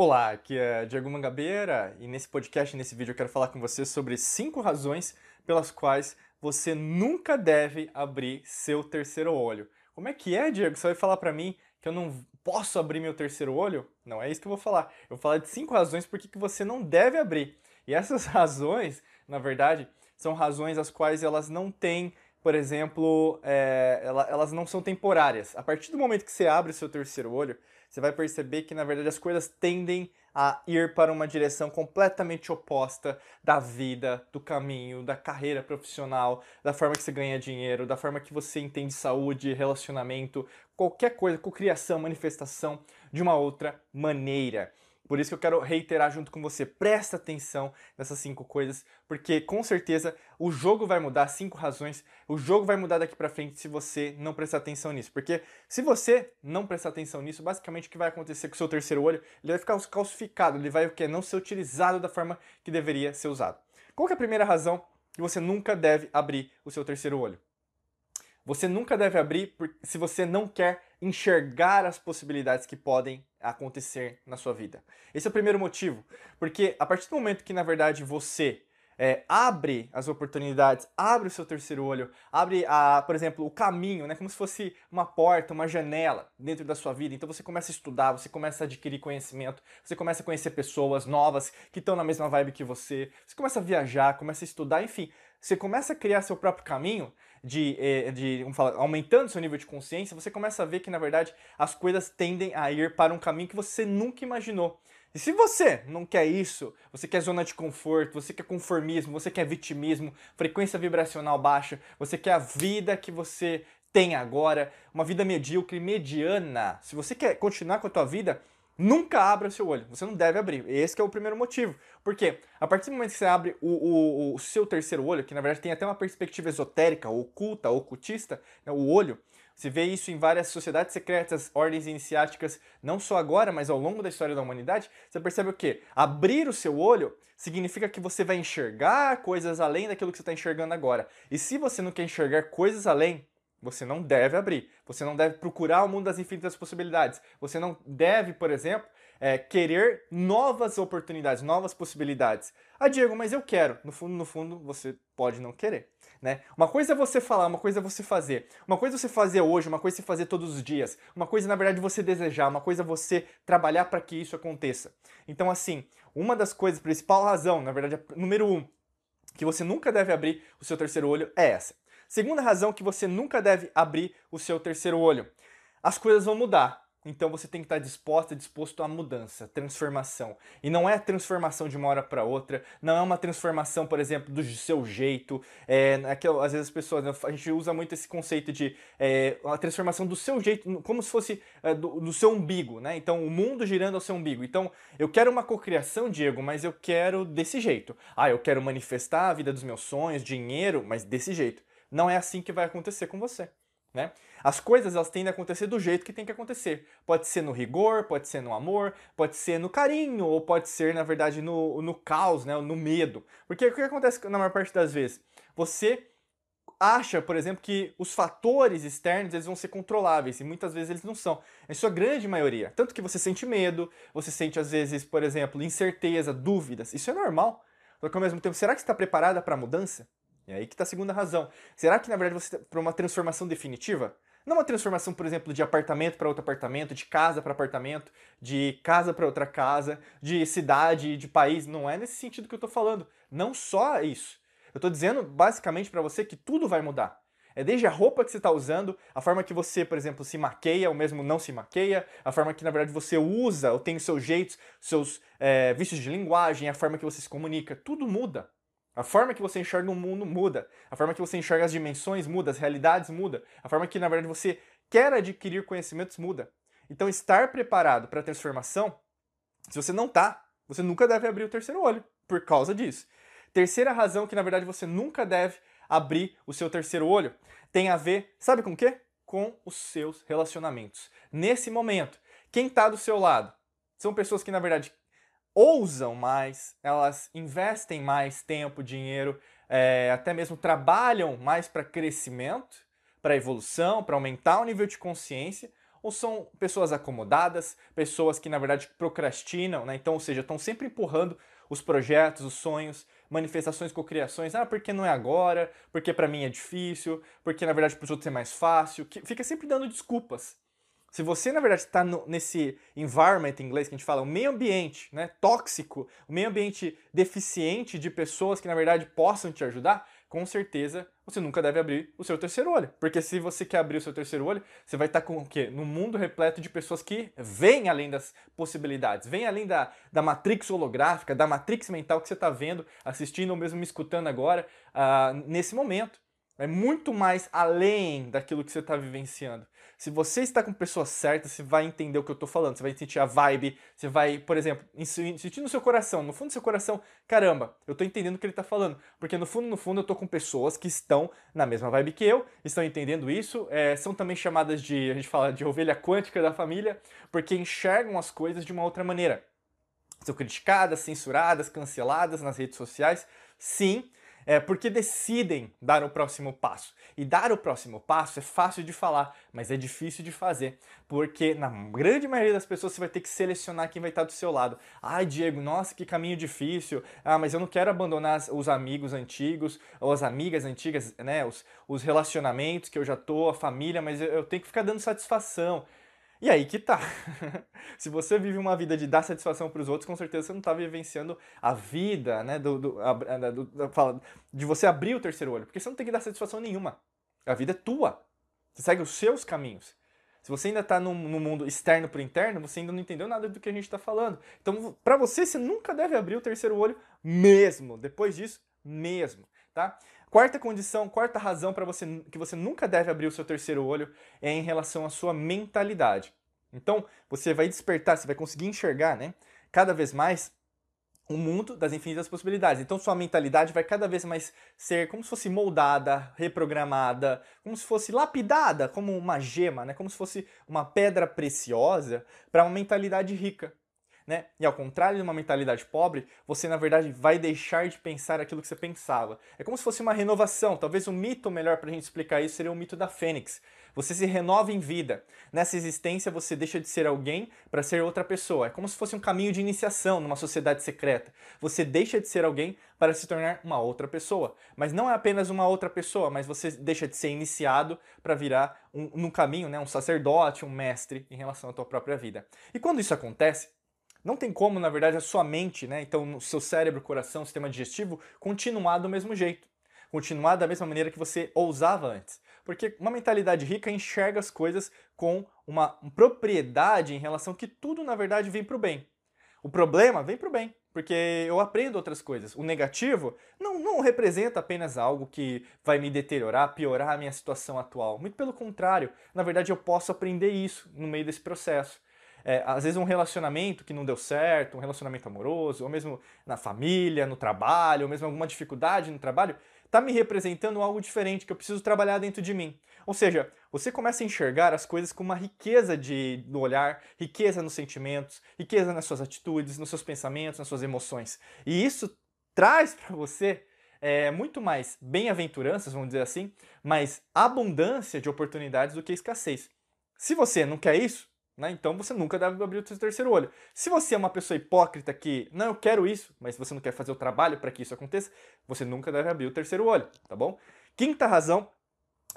Olá, aqui é Diego Mangabeira e nesse podcast, nesse vídeo, eu quero falar com você sobre cinco razões pelas quais você nunca deve abrir seu terceiro olho. Como é que é, Diego? Você vai falar para mim que eu não posso abrir meu terceiro olho? Não é isso que eu vou falar. Eu vou falar de cinco razões por que você não deve abrir. E essas razões, na verdade, são razões as quais elas não têm por exemplo, é, elas não são temporárias. A partir do momento que você abre o seu terceiro olho, você vai perceber que, na verdade, as coisas tendem a ir para uma direção completamente oposta da vida, do caminho, da carreira profissional, da forma que você ganha dinheiro, da forma que você entende saúde, relacionamento, qualquer coisa, cocriação, manifestação de uma outra maneira. Por isso que eu quero reiterar junto com você, presta atenção nessas cinco coisas, porque com certeza o jogo vai mudar, cinco razões, o jogo vai mudar daqui para frente se você não prestar atenção nisso. Porque se você não prestar atenção nisso, basicamente o que vai acontecer com o seu terceiro olho, ele vai ficar calcificado, ele vai o quê? Não ser utilizado da forma que deveria ser usado. Qual é a primeira razão que você nunca deve abrir o seu terceiro olho? Você nunca deve abrir se você não quer enxergar as possibilidades que podem acontecer na sua vida. Esse é o primeiro motivo, porque a partir do momento que na verdade você é, abre as oportunidades, abre o seu terceiro olho, abre, a, por exemplo, o caminho, né, como se fosse uma porta, uma janela dentro da sua vida. Então você começa a estudar, você começa a adquirir conhecimento, você começa a conhecer pessoas novas que estão na mesma vibe que você, você começa a viajar, começa a estudar, enfim, você começa a criar seu próprio caminho de, eh, de vamos falar, aumentando seu nível de consciência, você começa a ver que, na verdade, as coisas tendem a ir para um caminho que você nunca imaginou. E se você não quer isso, você quer zona de conforto, você quer conformismo, você quer vitimismo, frequência vibracional baixa, você quer a vida que você tem agora, uma vida medíocre, mediana. Se você quer continuar com a tua vida, Nunca abra seu olho, você não deve abrir. Esse é o primeiro motivo. Porque a partir do momento que você abre o, o, o seu terceiro olho, que na verdade tem até uma perspectiva esotérica, oculta, ocultista, né, o olho, você vê isso em várias sociedades secretas, ordens iniciáticas, não só agora, mas ao longo da história da humanidade. Você percebe o quê? Abrir o seu olho significa que você vai enxergar coisas além daquilo que você está enxergando agora. E se você não quer enxergar coisas além, você não deve abrir. Você não deve procurar o mundo das infinitas possibilidades. Você não deve, por exemplo, é, querer novas oportunidades, novas possibilidades. Ah, Diego, mas eu quero. No fundo, no fundo, você pode não querer. Né? Uma coisa é você falar, uma coisa é você fazer. Uma coisa é você fazer hoje, uma coisa é você fazer todos os dias. Uma coisa, na verdade, é você desejar, uma coisa é você trabalhar para que isso aconteça. Então, assim, uma das coisas, principal razão, na verdade, número um, que você nunca deve abrir o seu terceiro olho é essa. Segunda razão que você nunca deve abrir o seu terceiro olho. As coisas vão mudar. Então você tem que estar disposta, disposto à mudança, transformação. E não é transformação de uma hora para outra, não é uma transformação, por exemplo, do seu jeito. É, aquela, às vezes as pessoas, né, a gente usa muito esse conceito de é, a transformação do seu jeito, como se fosse é, do, do, seu umbigo, né? Então o mundo girando ao seu umbigo. Então eu quero uma cocriação, Diego, mas eu quero desse jeito. Ah, eu quero manifestar a vida dos meus sonhos, dinheiro, mas desse jeito. Não é assim que vai acontecer com você. Né? As coisas elas tendem a acontecer do jeito que tem que acontecer. Pode ser no rigor, pode ser no amor, pode ser no carinho, ou pode ser, na verdade, no, no caos, né? no medo. Porque o que acontece na maior parte das vezes? Você acha, por exemplo, que os fatores externos eles vão ser controláveis, e muitas vezes eles não são. Em sua grande maioria. Tanto que você sente medo, você sente, às vezes, por exemplo, incerteza, dúvidas. Isso é normal. Só que ao mesmo tempo, será que você está preparada para a mudança? E aí que está a segunda razão. Será que na verdade você para uma transformação definitiva? Não uma transformação, por exemplo, de apartamento para outro apartamento, de casa para apartamento, de casa para outra casa, de cidade, de país. Não é nesse sentido que eu estou falando. Não só isso. Eu estou dizendo basicamente para você que tudo vai mudar. É desde a roupa que você está usando, a forma que você, por exemplo, se maqueia ou mesmo não se maqueia, a forma que na verdade você usa ou tem os seus jeitos, seus é, vícios de linguagem, a forma que você se comunica. Tudo muda. A forma que você enxerga o mundo muda. A forma que você enxerga as dimensões muda, as realidades muda. A forma que, na verdade, você quer adquirir conhecimentos muda. Então, estar preparado para a transformação, se você não está, você nunca deve abrir o terceiro olho por causa disso. Terceira razão que, na verdade, você nunca deve abrir o seu terceiro olho tem a ver, sabe com o quê? Com os seus relacionamentos. Nesse momento, quem está do seu lado são pessoas que, na verdade, ousam mais, elas investem mais tempo, dinheiro, é, até mesmo trabalham mais para crescimento, para evolução, para aumentar o nível de consciência, ou são pessoas acomodadas, pessoas que na verdade procrastinam, né? Então, ou seja, estão sempre empurrando os projetos, os sonhos, manifestações, cocriações. Ah, porque não é agora? Porque para mim é difícil? Porque na verdade para os outros é mais fácil? Que fica sempre dando desculpas. Se você, na verdade, está nesse environment em inglês que a gente fala, o meio ambiente né, tóxico, o meio ambiente deficiente de pessoas que, na verdade, possam te ajudar, com certeza você nunca deve abrir o seu terceiro olho. Porque se você quer abrir o seu terceiro olho, você vai estar com o quê? No mundo repleto de pessoas que vêm além das possibilidades, vêm além da, da matrix holográfica, da matrix mental que você está vendo, assistindo ou mesmo me escutando agora, uh, nesse momento. É muito mais além daquilo que você está vivenciando. Se você está com pessoas certas, você vai entender o que eu estou falando, você vai sentir a vibe, você vai, por exemplo, sentir no seu coração, no fundo do seu coração, caramba, eu estou entendendo o que ele está falando. Porque no fundo, no fundo, eu estou com pessoas que estão na mesma vibe que eu, estão entendendo isso, é, são também chamadas de, a gente fala de ovelha quântica da família, porque enxergam as coisas de uma outra maneira. São criticadas, censuradas, canceladas nas redes sociais, sim, é, porque decidem dar o próximo passo. E dar o próximo passo é fácil de falar, mas é difícil de fazer, porque na grande maioria das pessoas você vai ter que selecionar quem vai estar do seu lado. Ai, Diego, nossa, que caminho difícil. Ah, mas eu não quero abandonar os amigos antigos, ou as amigas antigas, né? Os, os relacionamentos que eu já tô, a família, mas eu, eu tenho que ficar dando satisfação. E aí que tá. Se você vive uma vida de dar satisfação para os outros, com certeza você não está vivenciando a vida, né? Do, do, a, do, do, de você abrir o terceiro olho. Porque você não tem que dar satisfação nenhuma. A vida é tua. Você segue os seus caminhos. Se você ainda está no, no, mundo externo para interno, você ainda não entendeu nada do que a gente está falando. Então, para você, você nunca deve abrir o terceiro olho mesmo. Depois disso, mesmo, tá? Quarta condição, quarta razão para você que você nunca deve abrir o seu terceiro olho é em relação à sua mentalidade. Então, você vai despertar, você vai conseguir enxergar, né, cada vez mais o mundo das infinitas possibilidades. Então, sua mentalidade vai cada vez mais ser como se fosse moldada, reprogramada, como se fosse lapidada, como uma gema, né, como se fosse uma pedra preciosa para uma mentalidade rica né? E ao contrário de uma mentalidade pobre, você na verdade vai deixar de pensar aquilo que você pensava. É como se fosse uma renovação. Talvez um mito melhor para a gente explicar isso seria o mito da fênix. Você se renova em vida. Nessa existência você deixa de ser alguém para ser outra pessoa. É como se fosse um caminho de iniciação numa sociedade secreta. Você deixa de ser alguém para se tornar uma outra pessoa. Mas não é apenas uma outra pessoa, mas você deixa de ser iniciado para virar um, caminho, né, um sacerdote, um mestre em relação à tua própria vida. E quando isso acontece, não tem como, na verdade, a sua mente, né, então o seu cérebro, coração, sistema digestivo, continuar do mesmo jeito. Continuar da mesma maneira que você ousava antes. Porque uma mentalidade rica enxerga as coisas com uma propriedade em relação que tudo, na verdade, vem para o bem. O problema vem para o bem, porque eu aprendo outras coisas. O negativo não, não representa apenas algo que vai me deteriorar, piorar a minha situação atual. Muito pelo contrário, na verdade eu posso aprender isso no meio desse processo é, às vezes um relacionamento que não deu certo, um relacionamento amoroso, ou mesmo na família, no trabalho, ou mesmo alguma dificuldade no trabalho, está me representando algo diferente que eu preciso trabalhar dentro de mim. Ou seja, você começa a enxergar as coisas com uma riqueza de, no olhar, riqueza nos sentimentos, riqueza nas suas atitudes, nos seus pensamentos, nas suas emoções. E isso traz para você é, muito mais bem-aventuranças, vamos dizer assim, mais abundância de oportunidades do que escassez. Se você não quer isso, né? Então você nunca deve abrir o seu terceiro olho. Se você é uma pessoa hipócrita que, não, eu quero isso, mas você não quer fazer o trabalho para que isso aconteça, você nunca deve abrir o terceiro olho, tá bom? Quinta razão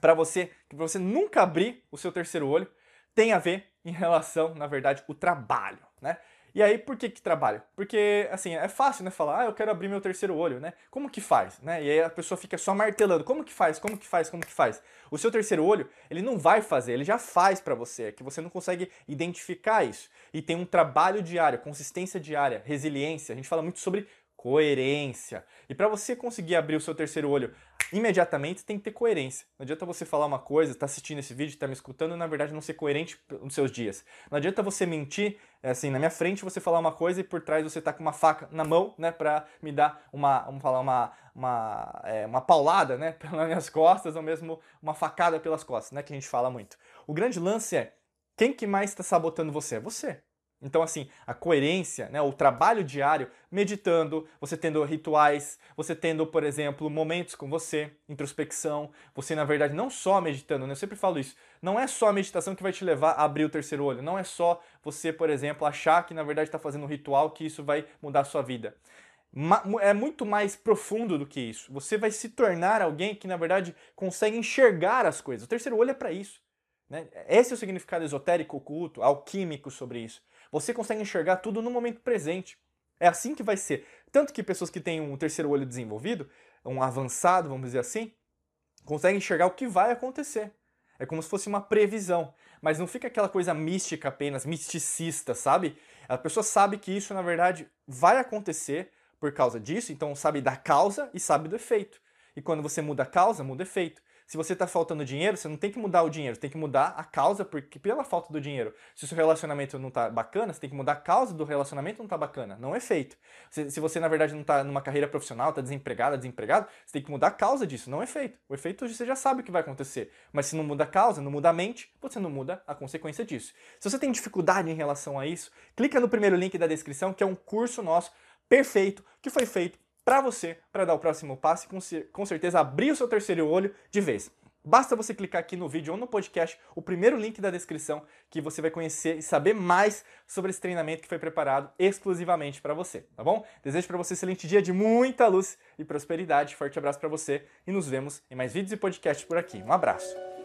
para você, que você nunca abrir o seu terceiro olho, tem a ver em relação, na verdade, o trabalho, né? E aí, por que que trabalho? Porque, assim, é fácil, né, falar, ah, eu quero abrir meu terceiro olho, né? Como que faz, né? E aí a pessoa fica só martelando, como que faz, como que faz, como que faz? O seu terceiro olho, ele não vai fazer, ele já faz para você, é que você não consegue identificar isso. E tem um trabalho diário, consistência diária, resiliência, a gente fala muito sobre coerência. E para você conseguir abrir o seu terceiro olho imediatamente, tem que ter coerência. Não adianta você falar uma coisa, tá assistindo esse vídeo, tá me escutando e na verdade não ser coerente nos seus dias. Não adianta você mentir, é assim, na minha frente você falar uma coisa e por trás você tá com uma faca na mão, né, para me dar uma, vamos falar uma uma, é, uma paulada, né, pelas minhas costas ou mesmo uma facada pelas costas, né, que a gente fala muito. O grande lance é quem que mais está sabotando você? É você. Então, assim, a coerência, né, o trabalho diário, meditando, você tendo rituais, você tendo, por exemplo, momentos com você, introspecção, você, na verdade, não só meditando, né, eu sempre falo isso, não é só a meditação que vai te levar a abrir o terceiro olho, não é só você, por exemplo, achar que, na verdade, está fazendo um ritual que isso vai mudar a sua vida. É muito mais profundo do que isso. Você vai se tornar alguém que, na verdade, consegue enxergar as coisas. O terceiro olho é para isso. Né? Esse é o significado esotérico, oculto, alquímico sobre isso. Você consegue enxergar tudo no momento presente. É assim que vai ser. Tanto que pessoas que têm um terceiro olho desenvolvido, um avançado, vamos dizer assim, conseguem enxergar o que vai acontecer. É como se fosse uma previsão. Mas não fica aquela coisa mística apenas, misticista, sabe? A pessoa sabe que isso, na verdade, vai acontecer por causa disso, então sabe da causa e sabe do efeito. E quando você muda a causa, muda o efeito. Se você está faltando dinheiro, você não tem que mudar o dinheiro, tem que mudar a causa porque pela falta do dinheiro. Se o seu relacionamento não está bacana, você tem que mudar a causa do relacionamento não está bacana, não é feito. Se, se, você, na verdade, não está numa carreira profissional, está desempregado, desempregado, você tem que mudar a causa disso, não é feito. O efeito você já sabe o que vai acontecer. Mas se não muda a causa, não muda a mente, você não muda a consequência disso. Se você tem dificuldade em relação a isso, clica no primeiro link da descrição, que é um curso nosso perfeito que foi feito para você, para dar o próximo passo e com certeza abrir o seu terceiro olho de vez. Basta você clicar aqui no vídeo ou no podcast, o primeiro link da descrição, que você vai conhecer e saber mais sobre esse treinamento que foi preparado exclusivamente para você, tá bom? Desejo para você um excelente dia de muita luz e prosperidade. Forte abraço para você e nos vemos em mais vídeos e podcasts por aqui. Um abraço.